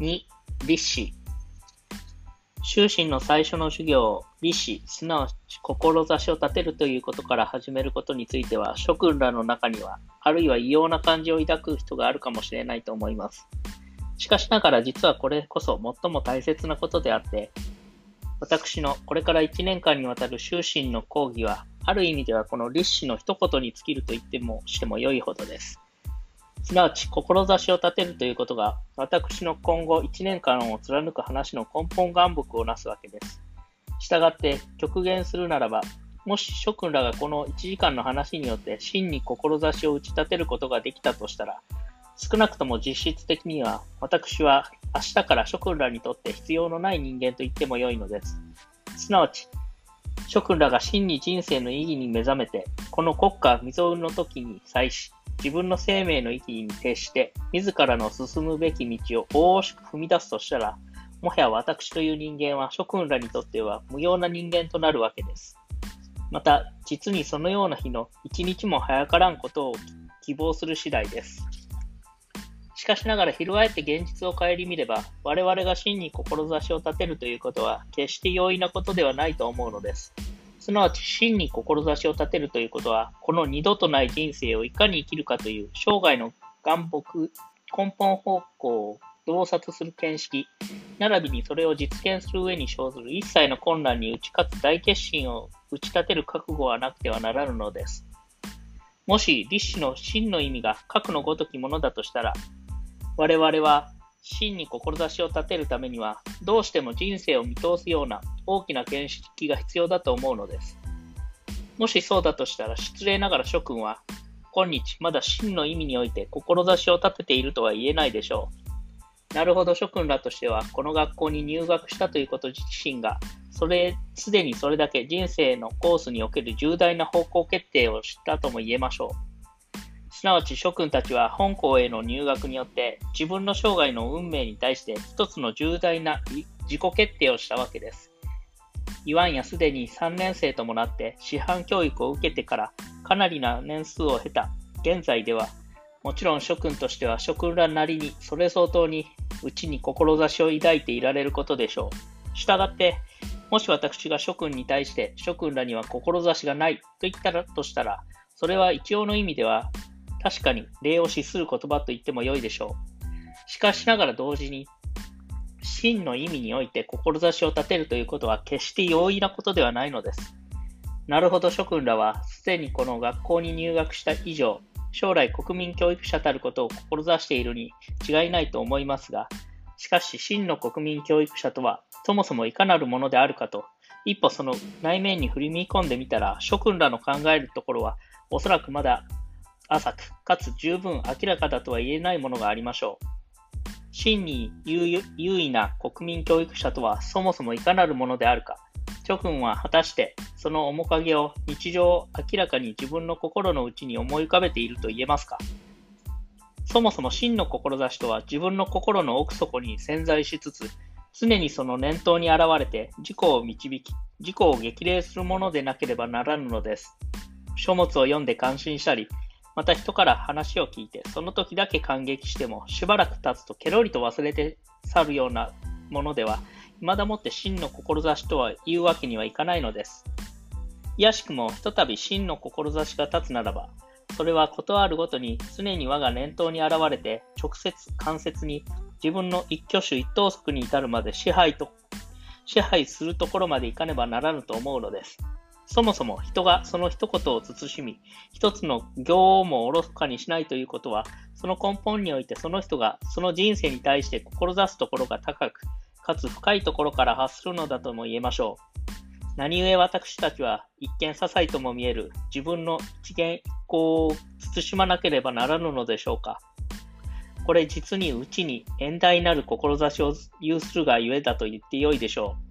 2、立志。修身の最初の授業、立志、すなわち志を立てるということから始めることについては、諸君らの中には、あるいは異様な感じを抱く人があるかもしれないと思います。しかしながら実はこれこそ最も大切なことであって、私のこれから1年間にわたる修身の講義は、ある意味ではこの立志の一言に尽きると言ってもしても良いほどです。すなわち、志を立てるということが、私の今後1年間を貫く話の根本願目をなすわけです。したがって、極限するならば、もし諸君らがこの1時間の話によって真に志を打ち立てることができたとしたら、少なくとも実質的には、私は明日から諸君らにとって必要のない人間と言ってもよいのです。すなわち、諸君らが真に人生の意義に目覚めて、この国家未曾有の時に際し、自分の生命の意義に徹して、自らの進むべき道を大々しく踏み出すとしたら、もはや私という人間は諸君らにとっては無用な人間となるわけです。また、実にそのような日の一日も早からんことを希望する次第です。しかしながら翻って現実を顧みれば、我々が真に志を立てるということは決して容易なことではないと思うのです。すなわち真に志を立てるということは、この二度とない人生をいかに生きるかという生涯の願目、根本方向を洞察する見識、並びにそれを実現する上に生ずる一切の困難に打ち勝つ大決心を打ち立てる覚悟はなくてはならぬのです。もし立志の真の意味が核のごときものだとしたら、我々は真に志を立てるためには、どうしても人生を見通すような大きな見識が必要だと思うのです。もしそうだとしたら、失礼ながら諸君は、今日まだ真の意味において志を立てているとは言えないでしょう。なるほど諸君らとしては、この学校に入学したということ自身が、それ、すでにそれだけ人生のコースにおける重大な方向決定を知ったとも言えましょう。すなわち諸君たちは本校への入学によって自分の生涯の運命に対して一つの重大な自己決定をしたわけです。言わんやすでに3年生ともなって師範教育を受けてからかなりな年数を経た現在ではもちろん諸君としては諸君らなりにそれ相当にうちに志を抱いていられることでしょう。したがって、もし私が諸君に対して諸君らには志がないと言ったらとしたら、それは一応の意味では確かに礼を視する言葉と言っても良いでしょう。しかしながら同時に、真の意味において志を立てるということは決して容易なことではないのです。なるほど諸君らは、すでにこの学校に入学した以上、将来国民教育者たることを志しているに違いないと思いますが、しかし真の国民教育者とは、そもそもいかなるものであるかと、一歩その内面に振り見込んでみたら、諸君らの考えるところは、おそらくまだ浅く、かつ十分明らかだとは言えないものがありましょう。真に優位な国民教育者とはそもそもいかなるものであるか、諸君は果たしてその面影を日常を明らかに自分の心の内に思い浮かべていると言えますかそもそも真の志とは自分の心の奥底に潜在しつつ、常にその念頭に現れて自己を導き、自己を激励するものでなければならぬのです。書物を読んで感心したり、また人から話を聞いて、その時だけ感激しても、しばらく経つとケロリと忘れて去るようなものでは、未だもって真の志とは言うわけにはいかないのです。いやしくも、ひとたび真の志が立つならば、それはことあるごとに常に我が念頭に現れて、直接、間接に自分の一挙手一投足に至るまで支配と、支配するところまでいかねばならぬと思うのです。そもそも人がその一言を慎み、一つの行をもおろそかにしないということは、その根本においてその人がその人生に対して志すところが高く、かつ深いところから発するのだとも言えましょう。何故私たちは一見些細とも見える自分の一元一行を慎まなければならぬのでしょうか。これ実にうちに遠大なる志を有するがゆえだと言ってよいでしょう。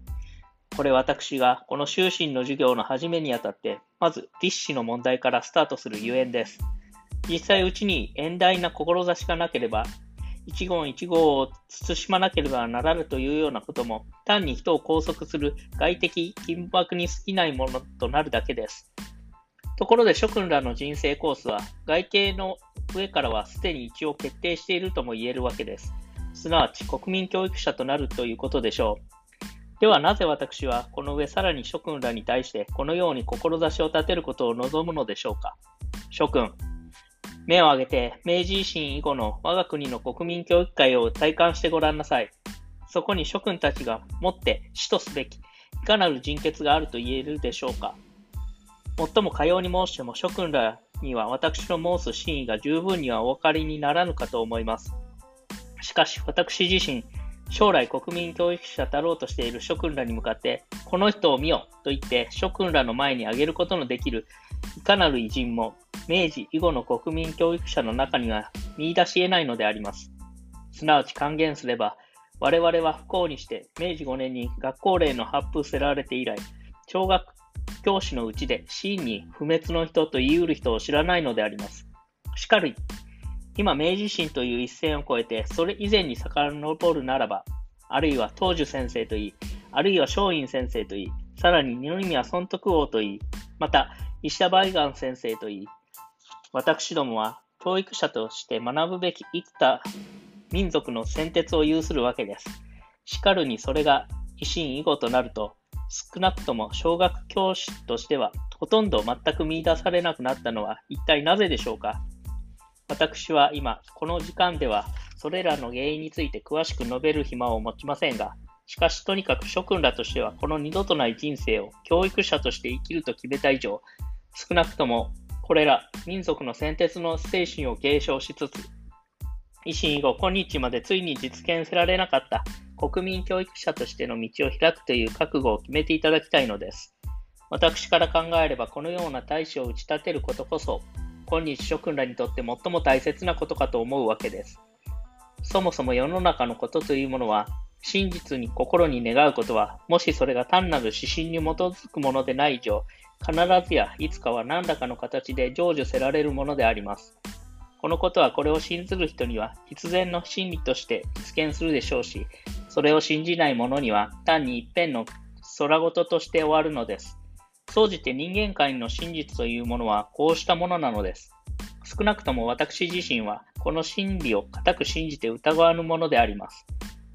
これ私がこの修身の授業の始めにあたって、まず立志の問題からスタートするゆえんです。実際うちに遠大な志がなければ、一言一語を慎まなければならぬというようなことも、単に人を拘束する外的緊迫に過ぎないものとなるだけです。ところで諸君らの人生コースは、外形の上からはすでに一応決定しているとも言えるわけです。すなわち国民教育者となるということでしょう。ではなぜ私はこの上さらに諸君らに対してこのように志を立てることを望むのでしょうか？諸君、目を上げて明治維新以後の我が国の国民教育界を体感してごらんなさい。そこに諸君たちがもって死とすべき、いかなる人血があると言えるでしょうかもっともかように申しても諸君らには私の申す真意が十分にはお分かりにならぬかと思います。しかし私自身、将来国民教育者だろうとしている諸君らに向かって、この人を見よと言って諸君らの前に挙げることのできるいかなる偉人も明治以後の国民教育者の中には見出し得ないのであります。すなわち還元すれば、我々は不幸にして明治5年に学校令の発布せられて以来、小学教師のうちで真に不滅の人と言い得る人を知らないのであります。しかる今、明治維新という一線を越えて、それ以前に遡るならば、あるいは東樹先生といい、あるいは松陰先生といい、さらに二宮尊徳王といい、また石田梅岩先生といい、私どもは教育者として学ぶべき生きた民族の先哲を有するわけです。しかるにそれが維新以後となると、少なくとも小学教師としてはほとんど全く見出されなくなったのは一体なぜでしょうか？私は今、この時間では、それらの原因について詳しく述べる暇を持ちませんが、しかしとにかく諸君らとしては、この二度とない人生を教育者として生きると決めた以上、少なくともこれら民族の先哲の精神を継承しつつ、維新以後、今日までついに実現せられなかった国民教育者としての道を開くという覚悟を決めていただきたいのです。私から考えれば、このような大使を打ち立てることこそ、今日諸君らにとって最も大切なことかと思うわけです。そもそも世の中のことというものは、真実に心に願うことは、もしそれが単なる指針に基づくものでない以上、必ずやいつかは何らかの形で成就せられるものであります。このことはこれを信ずる人には必然の真理として実現するでしょうし、それを信じない者には単に一辺の空事として終わるのです。総じて人間界の真実というものはこうしたものなのです。少なくとも私自身はこの真理を固く信じて疑わぬものであります。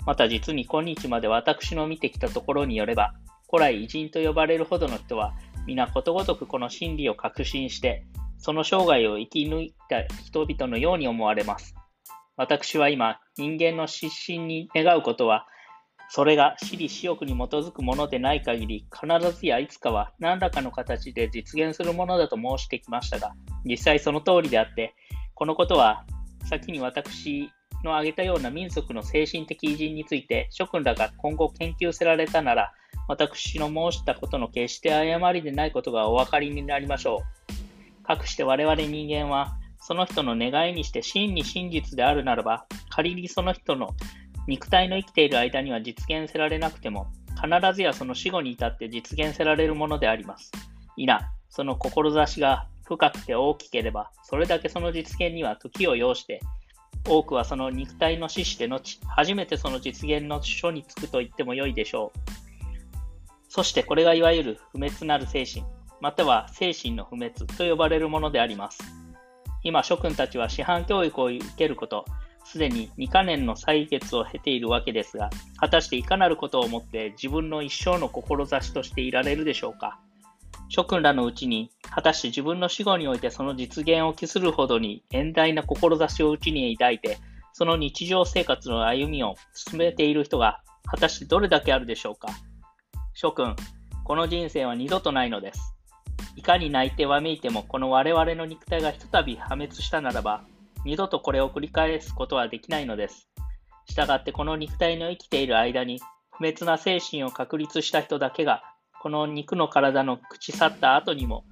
また実に今日まで私の見てきたところによれば、古来偉人と呼ばれるほどの人は、皆ことごとくこの真理を確信して、その生涯を生き抜いた人々のように思われます。私は今、人間の失神に願うことは、それが私利私欲に基づくものでない限り、必ずやいつかは何らかの形で実現するものだと申してきましたが、実際その通りであって、このことは先に私の挙げたような民族の精神的偉人について諸君らが今後研究せられたなら、私の申したことの決して誤りでないことがお分かりになりましょう。かくして我々人間は、その人の願いにして真に真実であるならば、仮にその人の肉体の生きている間には実現せられなくても、必ずやその死後に至って実現せられるものであります。いな、その志が深くて大きければ、それだけその実現には時を要して、多くはその肉体の死して後、初めてその実現の書につくと言ってもよいでしょう。そしてこれがいわゆる不滅なる精神、または精神の不滅と呼ばれるものであります。今、諸君たちは師範教育を受けること、すでに2か年の歳月を経ているわけですが、果たしていかなることをもって自分の一生の志としていられるでしょうか？諸君らのうちに、果たして自分の死後においてその実現を期するほどに遠大な志をうちに抱いて、その日常生活の歩みを進めている人が、果たしてどれだけあるでしょうか？諸君、この人生は二度とないのです。いかに泣いてわめいても、この我々の肉体がひとたび破滅したならば、二度とこれを繰り返すことはできないのです。したがってこの肉体の生きている間に不滅な精神を確立した人だけがこの肉の体の朽ち去った後にも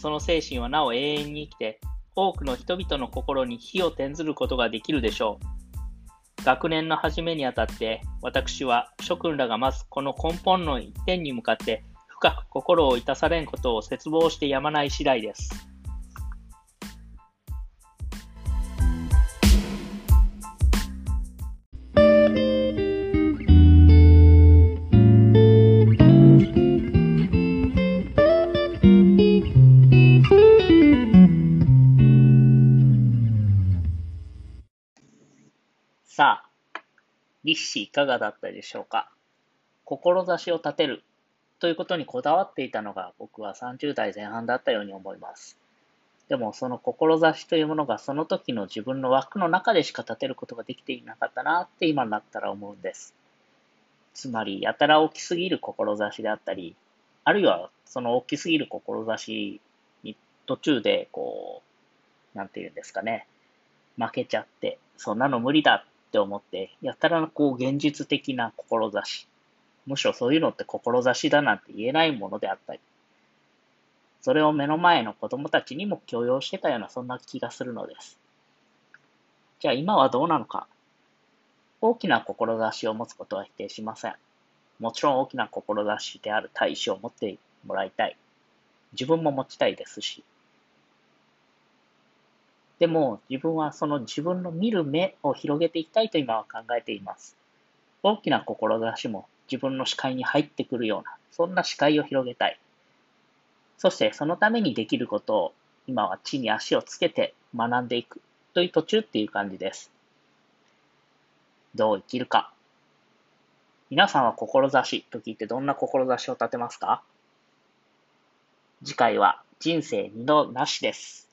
その精神はなお永遠に生きて多くの人々の心に火を転ずることができるでしょう。学年の初めにあたって私は諸君らがまずこの根本の一点に向かって深く心を致されんことを切望してやまない次第です。立志いかがだったでしょうか？志を立てるということにこだわっていたのが僕は30代前半だったように思います。でもその志というものがその時の自分の枠の中でしか立てることができていなかったなって今になったら思うんです。つまり、やたら大きすぎる志であったり、あるいはその大きすぎる志に途中でこう、なんて言うんですかね、負けちゃって、そんなの無理だって思って、やたらこう現実的な志、むしろそういうのって志だなんて言えないものであったり、それを目の前の子供たちにも強要してたようなそんな気がするのです。じゃあ今はどうなのか大きな志を持つことは否定しません。もちろん大きな志である大志を持ってもらいたい。自分も持ちたいですし。でも自分はその自分の見る目を広げていきたいと今は考えています。大きな志も自分の視界に入ってくるような、そんな視界を広げたい。そしてそのためにできることを今は地に足をつけて学んでいくという途中っていう感じです。どう生きるか。皆さんは志と聞いてどんな志を立てますか？次回は人生二度なしです。